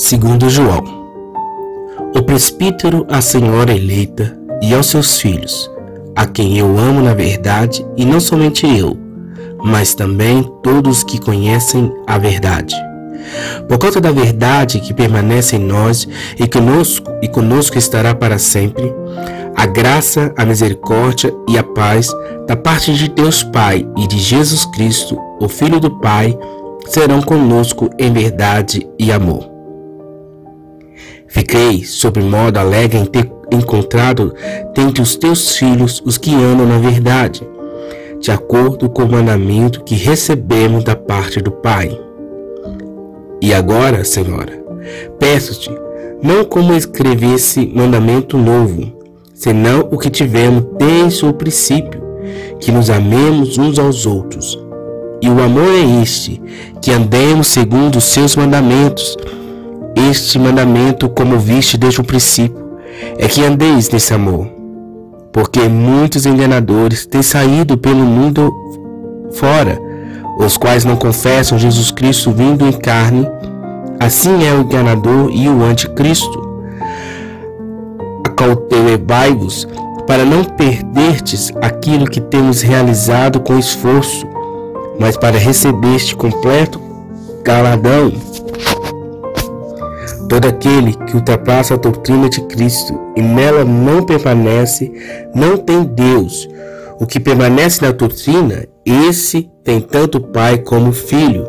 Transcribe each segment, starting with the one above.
Segundo João O presbítero, a senhora eleita e aos seus filhos, a quem eu amo na verdade, e não somente eu, mas também todos que conhecem a verdade. Por causa da verdade que permanece em nós e conosco, e conosco estará para sempre, a graça, a misericórdia e a paz da parte de Deus Pai e de Jesus Cristo, o Filho do Pai, serão conosco em verdade e amor. Fiquei sobre modo alegre em ter encontrado dentre os teus filhos os que amam na verdade, de acordo com o mandamento que recebemos da parte do Pai. E agora, Senhora, peço-te, não como escrevesse mandamento novo, senão o que tivemos desde o princípio, que nos amemos uns aos outros. E o amor é este, que andemos segundo os seus mandamentos, este mandamento, como viste desde o princípio, é que andeis nesse amor. Porque muitos enganadores têm saído pelo mundo fora, os quais não confessam Jesus Cristo vindo em carne. Assim é o enganador e o anticristo. Acautelai-vos para não perdertes aquilo que temos realizado com esforço, mas para receber este completo galadão. Todo aquele que ultrapassa a doutrina de Cristo e nela não permanece, não tem Deus. O que permanece na doutrina, esse tem tanto Pai como Filho.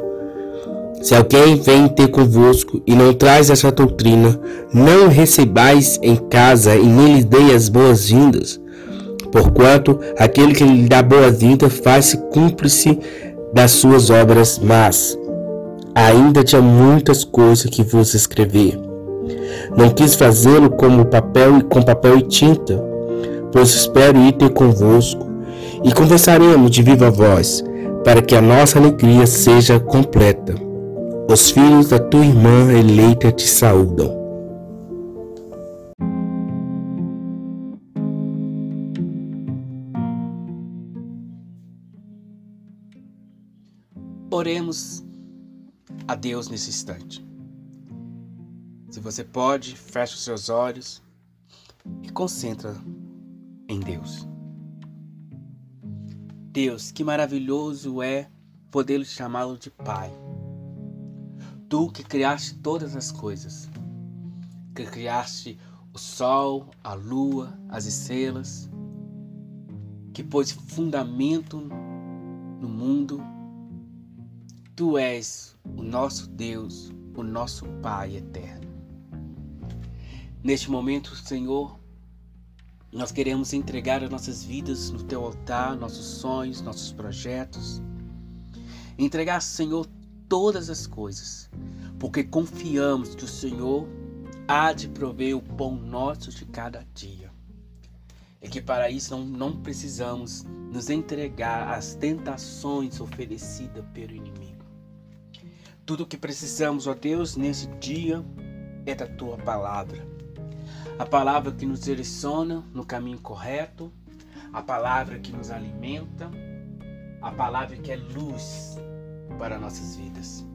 Se alguém vem ter convosco e não traz essa doutrina, não recebais em casa e nem lhe dei as boas-vindas. Porquanto aquele que lhe dá boas-vindas faz-se cúmplice das suas obras más ainda tinha muitas coisas que vos escrever. Não quis fazê-lo como papel com papel e tinta, pois espero ir ter convosco e conversaremos de viva voz, para que a nossa alegria seja completa. Os filhos da tua irmã eleita te saúdam. Oremos a Deus nesse instante. Se você pode, feche os seus olhos e concentra em Deus. Deus, que maravilhoso é poder chamá-lo de Pai. Tu que criaste todas as coisas, que criaste o sol, a lua, as estrelas, que pôs fundamento no mundo Tu és o nosso Deus, o nosso Pai eterno. Neste momento, Senhor, nós queremos entregar as nossas vidas no teu altar, nossos sonhos, nossos projetos. Entregar, Senhor, todas as coisas, porque confiamos que o Senhor há de prover o pão nosso de cada dia. E que para isso não, não precisamos nos entregar às tentações oferecidas pelo inimigo. Tudo o que precisamos, ó Deus, nesse dia é da tua palavra. A palavra que nos direciona no caminho correto, a palavra que nos alimenta, a palavra que é luz para nossas vidas.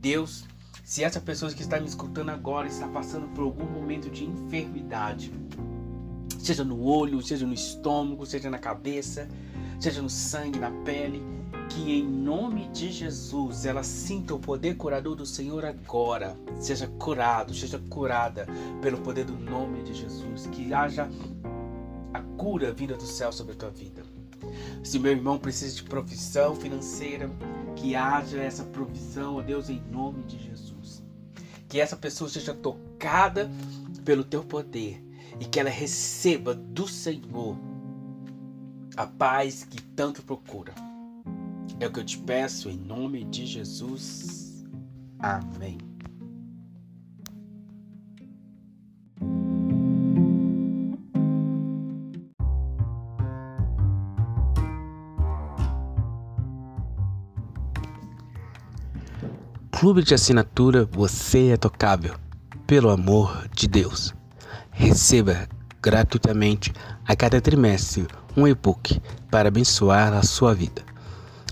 Deus, se essa pessoa que está me escutando agora está passando por algum momento de enfermidade, seja no olho, seja no estômago, seja na cabeça, seja no sangue, na pele, que em nome de Jesus ela sinta o poder curador do Senhor agora. Seja curado, seja curada pelo poder do nome de Jesus. Que haja a cura vinda do céu sobre a tua vida. Se meu irmão precisa de provisão financeira, que haja essa provisão, ó Deus, em nome de Jesus. Que essa pessoa seja tocada pelo teu poder e que ela receba do Senhor a paz que tanto procura. É o que eu te peço em nome de Jesus. Amém. Clube de assinatura Você é Tocável. Pelo amor de Deus. Receba gratuitamente a cada trimestre um e-book para abençoar a sua vida.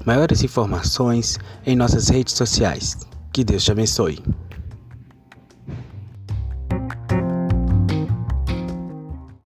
Maiores informações em nossas redes sociais. Que Deus te abençoe.